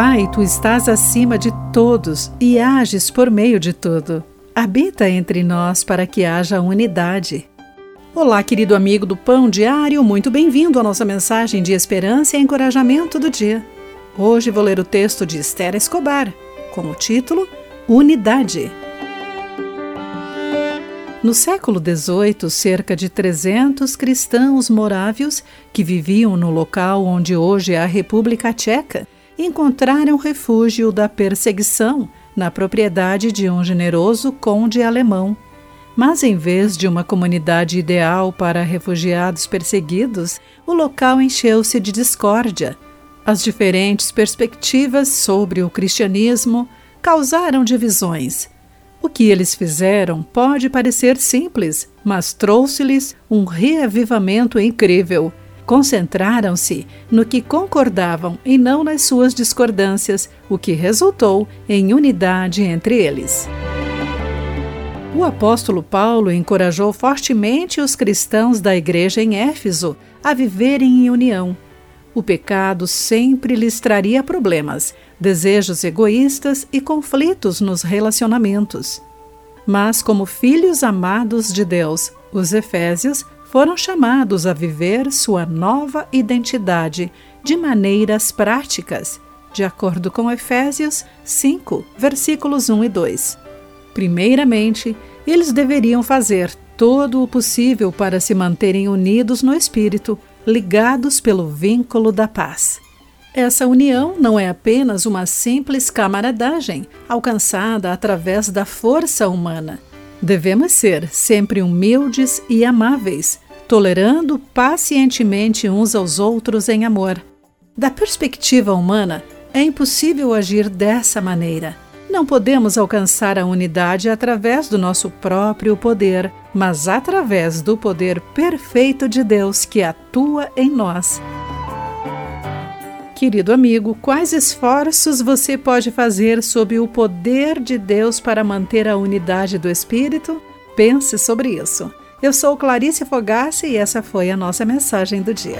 Pai, tu estás acima de todos e ages por meio de tudo. Habita entre nós para que haja unidade. Olá, querido amigo do Pão Diário, muito bem-vindo à nossa mensagem de esperança e encorajamento do dia. Hoje vou ler o texto de Esther Escobar, com o título Unidade. No século XVIII, cerca de 300 cristãos morávios que viviam no local onde hoje é a República Tcheca encontraram refúgio da perseguição na propriedade de um generoso conde alemão. Mas, em vez de uma comunidade ideal para refugiados perseguidos, o local encheu-se de discórdia. As diferentes perspectivas sobre o cristianismo causaram divisões. O que eles fizeram pode parecer simples, mas trouxe-lhes um reavivamento incrível Concentraram-se no que concordavam e não nas suas discordâncias, o que resultou em unidade entre eles. O apóstolo Paulo encorajou fortemente os cristãos da igreja em Éfeso a viverem em união. O pecado sempre lhes traria problemas, desejos egoístas e conflitos nos relacionamentos. Mas, como filhos amados de Deus, os Efésios foram chamados a viver sua nova identidade de maneiras práticas, de acordo com Efésios 5, versículos 1 e 2. Primeiramente, eles deveriam fazer todo o possível para se manterem unidos no espírito, ligados pelo vínculo da paz. Essa união não é apenas uma simples camaradagem alcançada através da força humana Devemos ser sempre humildes e amáveis, tolerando pacientemente uns aos outros em amor. Da perspectiva humana, é impossível agir dessa maneira. Não podemos alcançar a unidade através do nosso próprio poder, mas através do poder perfeito de Deus que atua em nós. Querido amigo, quais esforços você pode fazer sob o poder de Deus para manter a unidade do Espírito? Pense sobre isso. Eu sou Clarice Fogassi e essa foi a nossa mensagem do dia.